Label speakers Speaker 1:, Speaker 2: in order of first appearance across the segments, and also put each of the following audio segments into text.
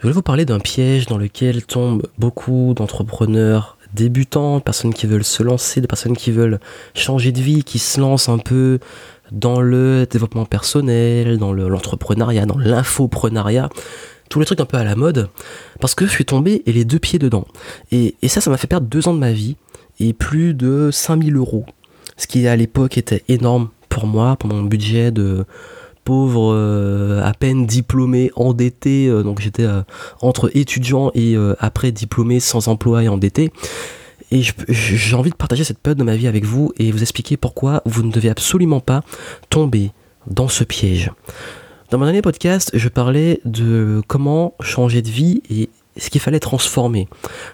Speaker 1: Je voulais vous parler d'un piège dans lequel tombent beaucoup d'entrepreneurs débutants, personnes qui veulent se lancer, des personnes qui veulent changer de vie, qui se lancent un peu dans le développement personnel, dans l'entrepreneuriat, dans l'infoprenariat, tous les trucs un peu à la mode, parce que je suis tombé et les deux pieds dedans. Et, et ça, ça m'a fait perdre deux ans de ma vie et plus de 5000 euros, ce qui à l'époque était énorme pour moi, pour mon budget de pauvre, euh, à peine diplômé, endetté, euh, donc j'étais euh, entre étudiant et après diplômé sans emploi et endetté. Et j'ai envie de partager cette période de ma vie avec vous et vous expliquer pourquoi vous ne devez absolument pas tomber dans ce piège. Dans mon dernier podcast, je parlais de comment changer de vie et ce qu'il fallait transformer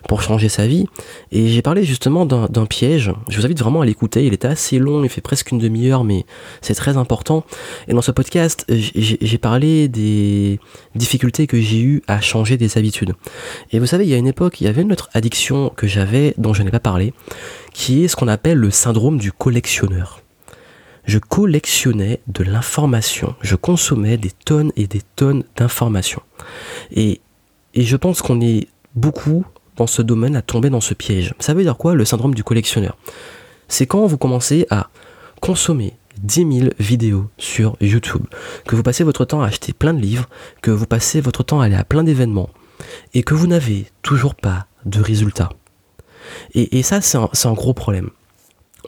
Speaker 1: pour changer sa vie. Et j'ai parlé justement d'un piège. Je vous invite vraiment à l'écouter. Il était assez long, il fait presque une demi-heure, mais c'est très important. Et dans ce podcast, j'ai parlé des difficultés que j'ai eues à changer des habitudes. Et vous savez, il y a une époque, il y avait une autre addiction que j'avais, dont je n'ai pas parlé, qui est ce qu'on appelle le syndrome du collectionneur je collectionnais de l'information, je consommais des tonnes et des tonnes d'informations. Et et je pense qu'on est beaucoup dans ce domaine à tomber dans ce piège. Ça veut dire quoi le syndrome du collectionneur? C'est quand vous commencez à consommer 10 000 vidéos sur YouTube, que vous passez votre temps à acheter plein de livres, que vous passez votre temps à aller à plein d'événements, et que vous n'avez toujours pas de résultats. Et, ça, c'est un, gros problème.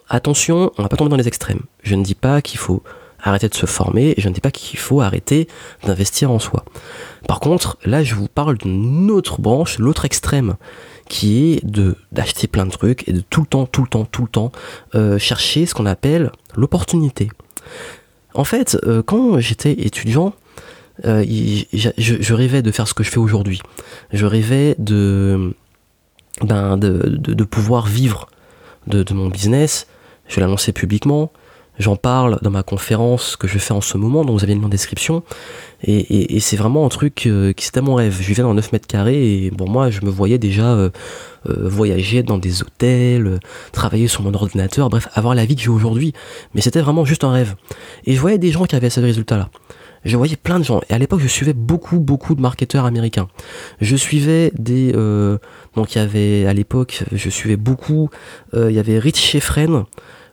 Speaker 1: Attention, on va pas tomber dans les extrêmes. Je ne dis pas qu'il faut arrêter de se former, et je ne dis pas qu'il faut arrêter d'investir en soi. Par contre, là, je vous parle d'une autre branche, l'autre extrême, qui est de d'acheter plein de trucs et de tout le temps, tout le temps, tout le temps euh, chercher ce qu'on appelle l'opportunité. En fait, euh, quand j'étais étudiant, euh, je, rêvais de faire ce que je fais aujourd'hui. Je rêvais de, ben, de, pouvoir vivre de mon business. Je l'annonçais publiquement. J'en parle dans ma conférence que je fais en ce moment, dont vous avez le lien en description. Et, c'est vraiment un truc euh, qui c'était mon rêve. Je vivais dans 9 mètres carrés et bon, moi, je me voyais déjà euh, euh, voyager dans des hôtels, travailler sur mon ordinateur, bref, avoir la vie que j'ai aujourd'hui. Mais c'était vraiment juste un rêve. Et je voyais des gens qui avaient ce résultat-là. Je voyais plein de gens. Et à l'époque, je suivais beaucoup, beaucoup de marketeurs américains. Je suivais des... donc, il y avait, à l'époque, je suivais beaucoup... il y avait Rich Sheffren,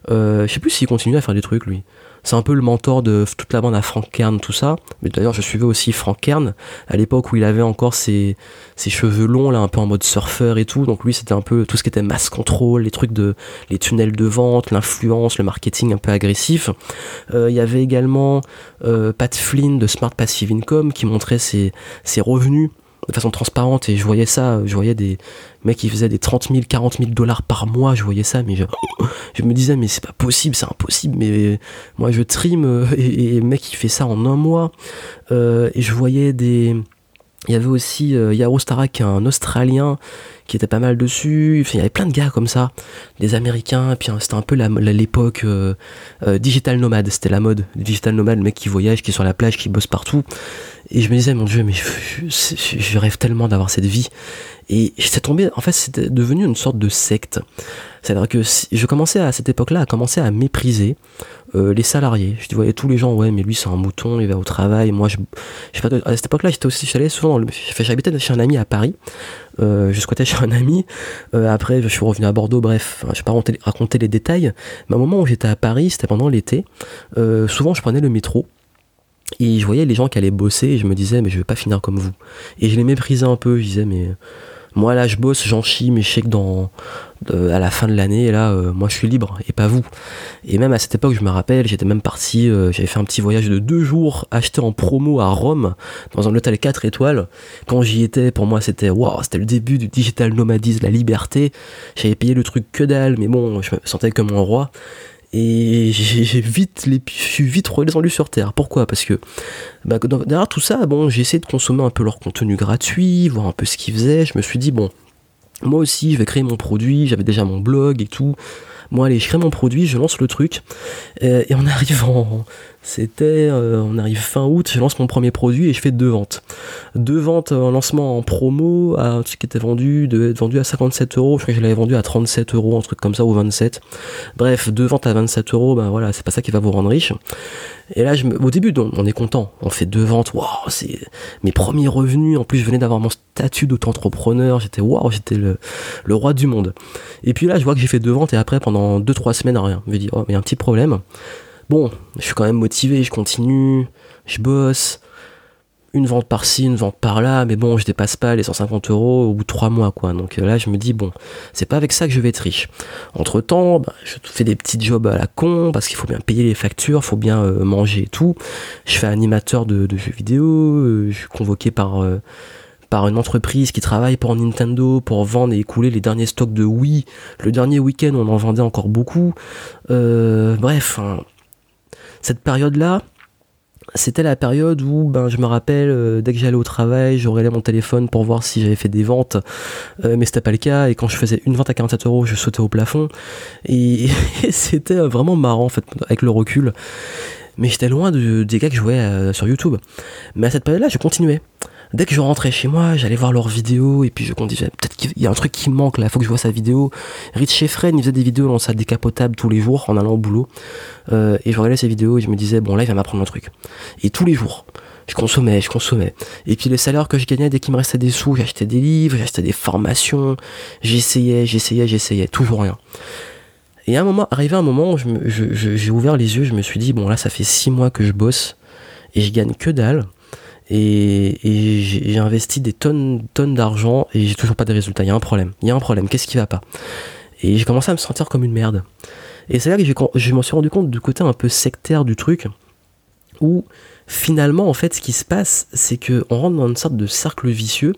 Speaker 1: je sais plus s'il continue à faire des trucs lui. C'est un peu le mentor de toute la bande à Frank Kern, tout ça. Mais d'ailleurs, je suivais aussi Frank Kern à l'époque où il avait encore ses, ses, cheveux longs, là, un peu en mode surfeur et tout. Donc lui, c'était un peu tout ce qui était mass control, les trucs de, les tunnels de vente, l'influence, le marketing un peu agressif. Euh, il y avait également euh, Pat Flynn de Smart Passive Income qui montrait ses, ses revenus de façon transparente et je voyais ça, je voyais des mecs qui faisaient des 30 000, 40 000 dollars par mois, je voyais ça, mais je, me disais, mais c'est pas possible, c'est impossible, mais moi je trim euh, et, mec il fait ça en un mois. Euh, et je voyais des. Il y avait aussi euh, Yaro Starak, un Australien, qui était pas mal dessus. il y avait plein de gars comme ça, des Américains. Et puis hein, c'était un peu l'époque digital nomade. C'était la mode digital nomade, le mec qui voyage, qui est sur la plage, qui bosse partout. Et je me disais, mon Dieu, mais je, rêve tellement d'avoir cette vie. Et j'étais tombé, en fait, c'était devenu une sorte de secte. C'est-à-dire que je commençais à cette époque-là à commencer à mépriser euh, les salariés. Je voyais tous les gens, ouais, mais lui c'est un mouton, il va au travail. Moi, je, je à cette époque-là, j'étais aussi, j'allais souvent, j'habitais chez un ami à Paris. Euh, je squattais chez un ami. Euh, après, je suis revenu à Bordeaux. Bref, je vais pas raconter, les détails. Mais au moment où j'étais à Paris, c'était pendant l'été. Euh, souvent, je prenais le métro. Et je voyais les gens qui allaient bosser et je me disais, mais je vais pas finir comme vous. Et je les méprisais un peu. Je disais, mais moi là, je bosse, j'en chie mes chèques dans, à la fin de l'année. Là, euh, moi, je suis libre et pas vous. Et même à cette époque, je me rappelle, j'étais même parti, euh, j'avais fait un petit voyage de deux jours acheté en promo à Rome dans un hôtel 4 étoiles. Quand j'y étais, pour moi, c'était c'était le début du digital nomadisme, la liberté. J'avais payé le truc que dalle, mais bon, je me sentais comme un roi. Et vite les, je suis vite redescendu sur terre. Pourquoi? Parce que bah, derrière tout ça, bon, j'ai essayé de consommer un peu leur contenu gratuit, voir un peu ce qu'ils faisaient. Je me suis dit bon, moi aussi, je vais créer mon produit. J'avais déjà mon blog et tout. Moi, allez, je crée mon produit, je lance le truc. Euh, et en C'était, euh, on arrive fin août, je lance mon premier produit et je fais deux ventes. Deux ventes en lancement en promo, à truc qui était vendu, de, vendu à 57 euros. Je crois que je l'avais vendu à 37 euros, un truc comme ça, ou 27. Bref, deux ventes à 27 euros, ben voilà, c'est pas ça qui va vous rendre riche. Et là, au début, on est content. On fait deux ventes. Waouh, c'est mes premiers revenus. En plus, je venais d'avoir mon statut d'auto-entrepreneur. J'étais waouh, j'étais le, le, roi du monde. Et puis là, je vois que j'ai fait deux ventes et après, pendant deux, trois semaines, rien. Je me dis, oh, mais il y a un petit problème. Bon, je suis quand même motivé, je continue, je bosse. Une vente par-ci, une vente par-là, mais bon, je dépasse pas les 150 euros au bout de trois mois, quoi. Donc euh, là, je me dis, bon, c'est pas avec ça que je vais être riche. Entre temps, bah, je fais des petits jobs à la con, parce qu'il faut bien payer les factures, faut bien euh, manger et tout. Je fais animateur de, jeux vidéo, euh, je suis convoqué par par une entreprise qui travaille pour Nintendo pour vendre et écouler les derniers stocks de Wii. Le dernier week-end, on en vendait encore beaucoup. bref, hein, cette période-là, c'était la période où ben, je me rappelle, euh, dès que j'allais au travail, je regardais mon téléphone pour voir si j'avais fait des ventes, euh, mais c'était pas le cas. Et quand je faisais une vente à 47 euros, je sautais au plafond. Et, c'était vraiment marrant, en fait, avec le recul. Mais j'étais loin de, des gars que je jouais euh, sur YouTube. Mais à cette période-là, je continuais dès que je rentrais chez moi, j'allais voir leurs vidéos et puis je me disais peut-être qu'il y a un truc qui manque là, faut que je vois sa vidéo. Rich Sheffren, il faisait des vidéos dans sa décapotable tous les jours en allant au boulot. Euh, et je regardais ses vidéos et je me disais bon là il va m'apprendre un truc. Et tous les jours, je consommais, je consommais. Et puis les salaires que je gagnais dès qu'il me restait des sous, j'achetais des livres, j'achetais des formations, j'essayais, j'essayais, j'essayais, toujours rien. Et à un moment, arrivé un moment où j'ai ouvert les yeux, je me suis dit bon là ça fait six mois que je bosse et je gagne que dalle et, j'ai investi des tonnes, tonnes d'argent et j'ai toujours pas de résultats. Il y a un problème. Il y a un problème. Qu'est-ce qui va pas? Et j'ai commencé à me sentir comme une merde. Et c'est là que je m'en suis rendu compte du côté un peu sectaire du truc, où finalement, en fait, ce qui se passe, c'est que on rentre dans une sorte de cercle vicieux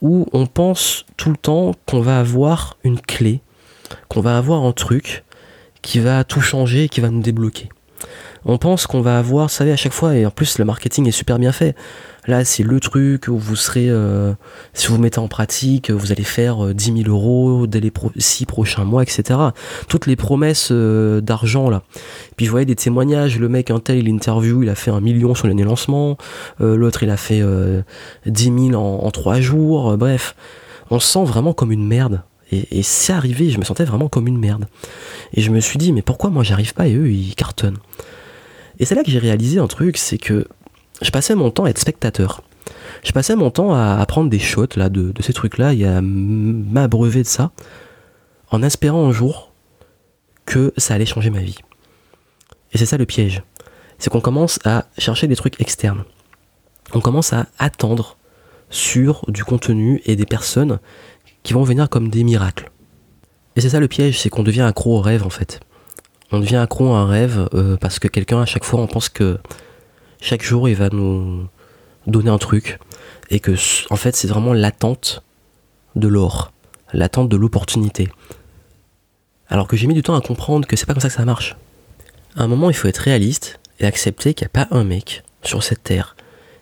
Speaker 1: où on pense tout le temps qu'on va avoir une clé, qu'on va avoir un truc qui va tout changer qui va nous débloquer on pense qu'on va avoir, vous savez, à chaque fois, et en plus le marketing est super bien fait. Là, c'est le truc où vous serez, euh, si vous mettez en pratique, vous allez faire 10 euh, 000 euros dès les 6 prochains mois, etc. Toutes les promesses euh, d'argent, là. Puis je voyais des témoignages, le mec, un tel, il interview, il a fait un million sur l'année lancement, l'autre, il a fait 10 000 en, 3 jours, bref. On se sent vraiment comme une merde. Et, et c'est arrivé, je me sentais vraiment comme une merde. Et je me suis dit, mais pourquoi moi j'arrive pas et eux ils cartonnent? Et c'est là que j'ai réalisé un truc, c'est que je passais mon temps à être spectateur. Je passais mon temps à, prendre des shots là, de, ces trucs-là et à m'abreuver de ça, en espérant un jour que ça allait changer ma vie. Et c'est ça le piège. C'est qu'on commence à chercher des trucs externes. On commence à attendre sur du contenu et des personnes qui vont venir comme des miracles. Et c'est ça le piège, c'est qu'on devient accro au rêve en fait on devient accro à un rêve euh, parce que quelqu'un à chaque fois on pense que chaque jour il va nous donner un truc et que en fait c'est vraiment l'attente de l'or, l'attente de l'opportunité. Alors que j'ai mis du temps à comprendre que c'est pas comme ça que ça marche. À un moment il faut être réaliste et accepter qu'il n'y a pas un mec sur cette terre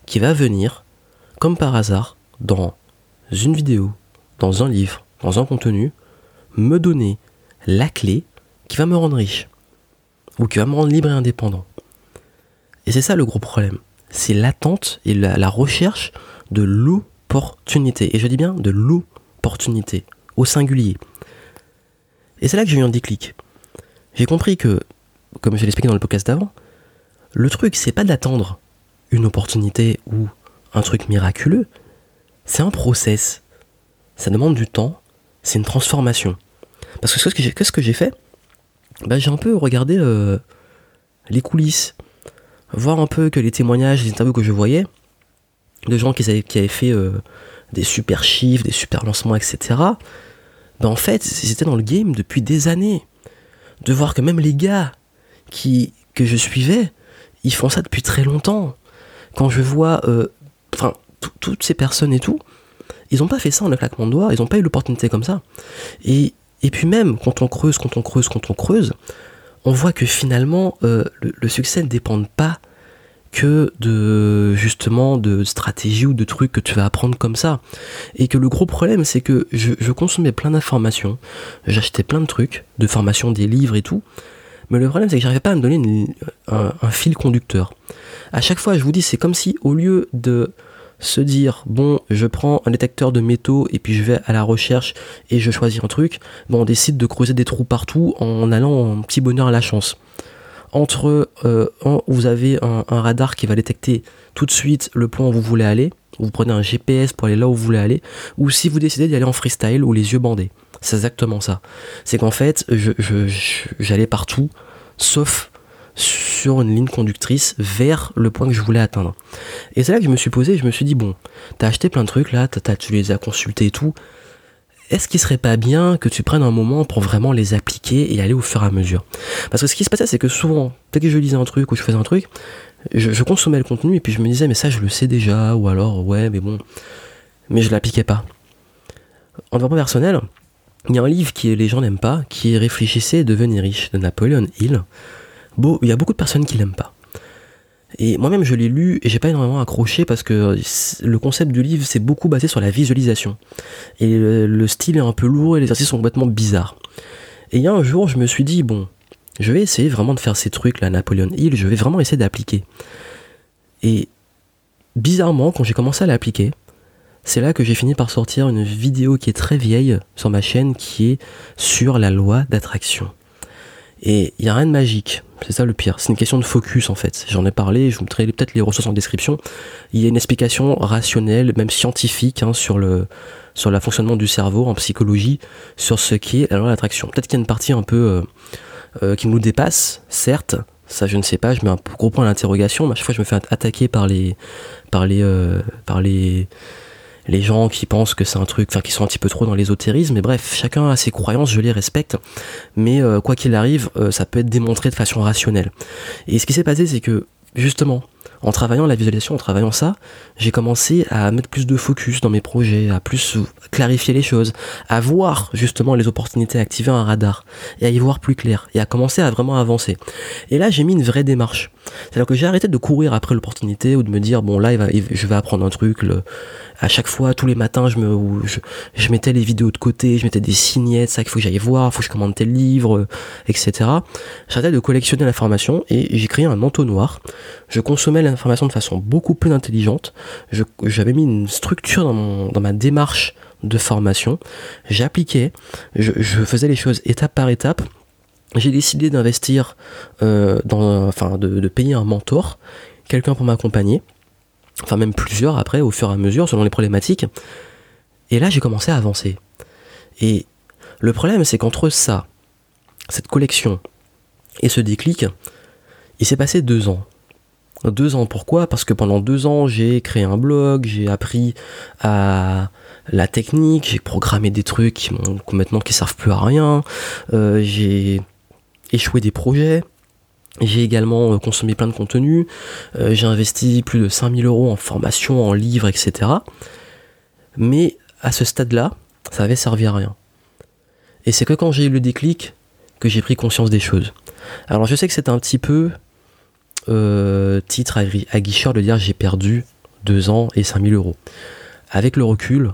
Speaker 1: qui va venir comme par hasard dans une vidéo, dans un livre, dans un contenu, me donner la clé qui va me rendre riche ou qui va me rendre libre et indépendant. Et c'est ça le gros problème. C'est l'attente et la, recherche de l'opportunité. Et je dis bien de l'opportunité, au singulier. Et c'est là que j'ai eu un déclic. J'ai compris que, comme je l'ai expliqué dans le podcast d'avant, le truc, c'est pas d'attendre une opportunité ou un truc miraculeux, c'est un process. Ça demande du temps, c'est une transformation. Parce que ce que j'ai fait, bah, j'ai un peu regardé euh, les coulisses, voir un peu que les témoignages, les interviews que je voyais, de gens qui avaient, qui avaient fait euh, des super chiffres, des super lancements, etc. Bah, en fait, ils étaient dans le game depuis des années. De voir que même les gars qui, que je suivais, ils font ça depuis très longtemps. Quand je vois, euh, toutes ces personnes et tout, ils n'ont pas fait ça en un claquement de doigts, ils n'ont pas eu l'opportunité comme ça. Et et puis même, quand on creuse, quand on creuse, quand on creuse, on voit que finalement, euh, le, succès ne dépend pas que de justement de stratégie ou de trucs que tu vas apprendre comme ça. Et que le gros problème, c'est que je, consommais plein d'informations, j'achetais plein de trucs, de formations, des livres et tout, Mais le problème, c'est que j'arrivais pas à me donner un, un, fil conducteur. À chaque fois, je vous dis, c'est comme si au lieu de se dire bon je prends un détecteur de métaux et puis je vais à la recherche et je choisis un truc. Bon on décide de creuser des trous partout en allant en petit bonheur à la chance. Entre euh, vous avez un, radar qui va détecter tout de suite le point où vous voulez aller. Vous prenez un GPS pour aller là où vous voulez aller. Ou si vous décidez d'y aller en freestyle ou les yeux bandés. C'est exactement ça. C'est qu'en fait j'allais partout sauf sur une ligne conductrice vers le point que je voulais atteindre. Et c'est là que je me suis posé, je me suis dit, bon, t'as acheté plein de trucs là, tu les as consultés et tout. Est-ce qu'il serait pas bien que tu prennes un moment pour vraiment les appliquer et aller au fur et à mesure? Parce que ce qui se passait, c'est que souvent, dès que je lisais un truc ou je faisais un truc, je, consommais le contenu et puis je me disais, mais ça, je le sais déjà, ou alors, ouais, mais bon. Mais je l'appliquais pas. En développement personnel, il y a un livre que les gens n'aiment pas, qui est Réfléchissez et devenez riche de Napoleon Hill il y a beaucoup de personnes qui l'aiment pas. Et moi-même, je l'ai lu et j'ai pas énormément accroché parce que le concept du livre, c'est beaucoup basé sur la visualisation. Et le, style est un peu lourd et les exercices sont complètement bizarres. Et il y a un jour, je me suis dit, bon, je vais essayer vraiment de faire ces trucs là, Napoleon Hill, je vais vraiment essayer d'appliquer. Et bizarrement, quand j'ai commencé à l'appliquer, c'est là que j'ai fini par sortir une vidéo qui est très vieille sur ma chaîne qui est sur la loi d'attraction. Et il n'y a rien de magique. C'est ça le pire. C'est une question de focus en fait. J'en ai parlé, je vous mettrai peut-être les ressources en description. Il y a une explication rationnelle, même scientifique, hein, sur le sur le fonctionnement du cerveau en psychologie, sur ce qui est la loi. Peut-être qu'il y a une partie un peu euh, euh, qui nous dépasse, certes. Ça, je ne sais pas. Je mets un gros point d'interrogation. À chaque fois, je me fais attaquer par les par les euh, par les les gens qui pensent que c'est un truc, enfin qui sont un petit peu trop dans l'ésotérisme, mais bref, chacun a ses croyances, je les respecte, mais euh, quoi qu'il arrive, euh, ça peut être démontré de façon rationnelle. Et ce qui s'est passé, c'est que justement, en travaillant la visualisation, en travaillant ça, j'ai commencé à mettre plus de focus dans mes projets, à plus clarifier les choses, à voir justement les opportunités, à activer un radar, et à y voir plus clair, et à commencer à vraiment avancer. Et là, j'ai mis une vraie démarche. C'est-à-dire que j'ai arrêté de courir après l'opportunité ou de me dire, bon là, je vais apprendre un truc, à chaque fois, tous les matins, je me, je, mettais les vidéos de côté, je mettais des signettes, ça qu'il faut que j'aille voir, il faut que je commande tel livre, etc. J'arrêtais de collectionner l'information et j'ai créé un entonnoir. Je consommais l'information de façon beaucoup plus intelligente. J'avais mis une structure dans, mon, dans ma démarche de formation. J'appliquais, je, je faisais les choses étape par étape j'ai décidé d'investir euh, enfin de, de, payer un mentor quelqu'un pour m'accompagner enfin même plusieurs après au fur et à mesure selon les problématiques. Et là j'ai commencé à avancer. Et le problème c'est qu'entre ça, cette collection et ce déclic, il s'est passé deux ans. Deux ans, pourquoi? Parce que pendant deux ans, j'ai créé un blog, j'ai appris à la technique, j'ai programmé des trucs qui maintenant qui servent plus à rien, euh, j'ai échoué des projets, j'ai également euh, consommé plein de contenu, euh, j'ai investi plus de 5000 euros en formation, en livres, etc. Mais à ce stade-là, ça avait servi à rien. Et c'est que quand j'ai eu le déclic que j'ai pris conscience des choses. Alors je sais que c'est un petit peu euh, titre aguicheur de dire j'ai perdu 2 ans et 5000 euros. Avec le recul,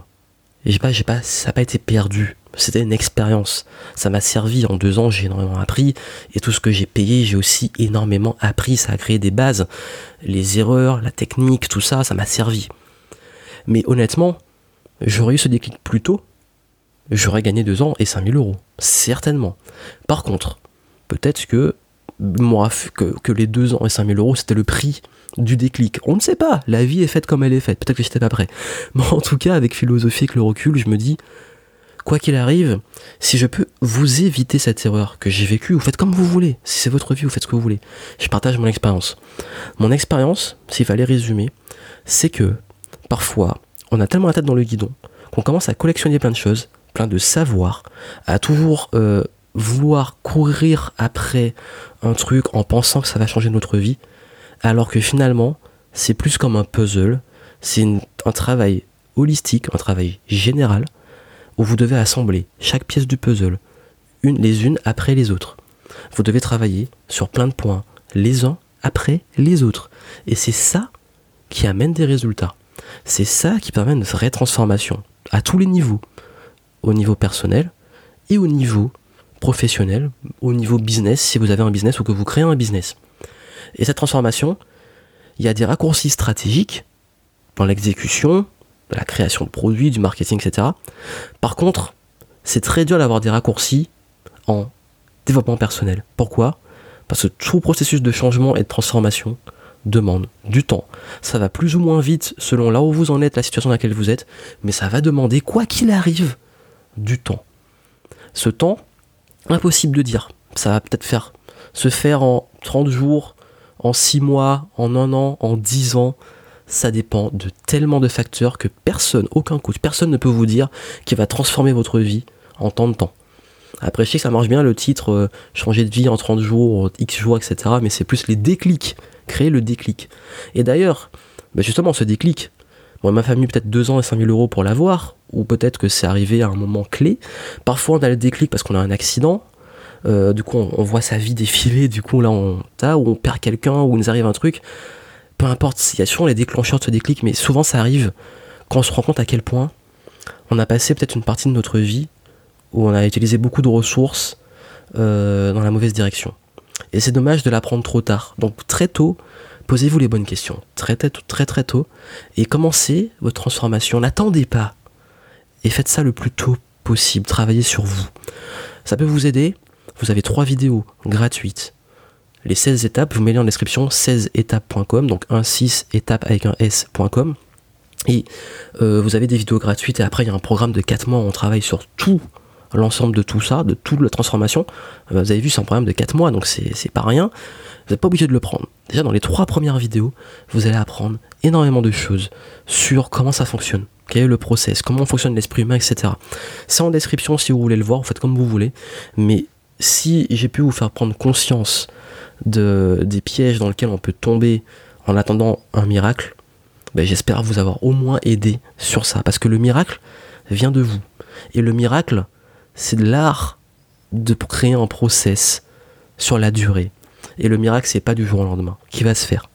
Speaker 1: j'ai pas, j'ai pas, ça n'a pas été perdu c'était une expérience. Ça m'a servi en deux ans, j'ai énormément appris. Et tout ce que j'ai payé, j'ai aussi énormément appris. Ça a créé des bases. Les erreurs, la technique, tout ça, ça m'a servi. Mais honnêtement, j'aurais eu ce déclic plus tôt. J'aurais gagné deux ans et 5000 euros. Certainement. Par contre, peut-être que moi, que, que les deux ans et 5000 euros, c'était le prix du déclic. On ne sait pas. La vie est faite comme elle est faite. Peut-être que j'étais pas prêt. Mais en tout cas, avec philosophie, avec le recul, je me dis, quoi qu'il arrive, si je peux vous éviter cette erreur que j'ai vécue, vous faites comme vous voulez. Si c'est votre vie, vous faites ce que vous voulez. Je partage mon expérience. Mon expérience, s'il fallait résumer, c'est que parfois, on a tellement la tête dans le guidon qu'on commence à collectionner plein de choses, plein de savoirs, à toujours euh, vouloir courir après un truc en pensant que ça va changer notre vie, alors que finalement, c'est plus comme un puzzle, c'est un travail holistique, un travail général, où vous devez assembler chaque pièce du puzzle, une, les unes après les autres. Vous devez travailler sur plein de points, les uns après les autres. Et c'est ça qui amène des résultats. C'est ça qui permet une vraie transformation, à tous les niveaux, au niveau personnel et au niveau professionnel, au niveau business, si vous avez un business ou que vous créez un business. Et cette transformation, il y a des raccourcis stratégiques dans l'exécution, la création de produits, du marketing, etc. Par contre, c'est très dur d'avoir des raccourcis en développement personnel. Pourquoi? Parce que tout processus de changement et de transformation demande du temps. Ça va plus ou moins vite selon là où vous en êtes, la situation dans laquelle vous êtes, mais ça va demander, quoi qu'il arrive, du temps. Ce temps, impossible de dire. Ça va peut-être faire se faire en 30 jours, en 6 mois, en 1 an, en 10 ans. Ça dépend de tellement de facteurs que personne, aucun coach, personne ne peut vous dire qui va transformer votre vie en tant de temps. Après, je sais que ça marche bien le titre euh, changer de vie en 30 jours, X jours, etc. Mais c'est plus les déclics, créer le déclic. Et d'ailleurs, bah, justement, ce déclic, moi, ma famille, peut-être 2 ans et 5000 euros pour l'avoir, ou peut-être que c'est arrivé à un moment clé. Parfois, on a le déclic parce qu'on a un accident. Euh, du coup, on, voit sa vie défiler. Du coup, là, on, ou on perd quelqu'un, ou il nous arrive un truc. Peu importe, il y a souvent les déclencheurs de ce déclic, mais souvent, ça arrive quand on se rend compte à quel point on a passé peut-être une partie de notre vie où on a utilisé beaucoup de ressources euh, dans la mauvaise direction. Et c'est dommage de l'apprendre trop tard. Donc très tôt, posez-vous les bonnes questions. Très très très tôt. Et commencez votre transformation. N'attendez pas. Et faites ça le plus tôt possible. Travaillez sur vous. Ça peut vous aider. Vous avez trois vidéos gratuites. Les 16 étapes, vous mettez en description 16étapes.com, donc 1-6 étapes avec un S.com. Et euh, vous avez des vidéos gratuites et après il y a un programme de 4 mois où on travaille sur tout l'ensemble de tout ça, de toute la transformation. Euh, vous avez vu, c'est un programme de 4 mois, donc c'est pas rien. Vous n'êtes pas obligé de le prendre. Déjà, dans les trois premières vidéos, vous allez apprendre énormément de choses sur comment ça fonctionne, quel est le process, comment fonctionne l'esprit humain, etc. C'est en description si vous voulez le voir, vous faites comme vous voulez. Mais si j'ai pu vous faire prendre conscience de, des pièges dans lesquels on peut tomber en attendant un miracle, ben j'espère vous avoir au moins aidé sur ça. Parce que le miracle vient de vous. Et le miracle, c'est de l'art de créer un process sur la durée. Et le miracle, c'est pas du jour au lendemain qui va se faire.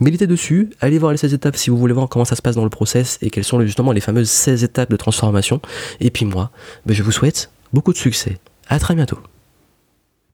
Speaker 1: Méditez dessus, allez voir les 16 étapes si vous voulez voir comment ça se passe dans le process et quelles sont justement les fameuses 16 étapes de transformation. Et puis moi, ben, je vous souhaite beaucoup de succès. À très bientôt.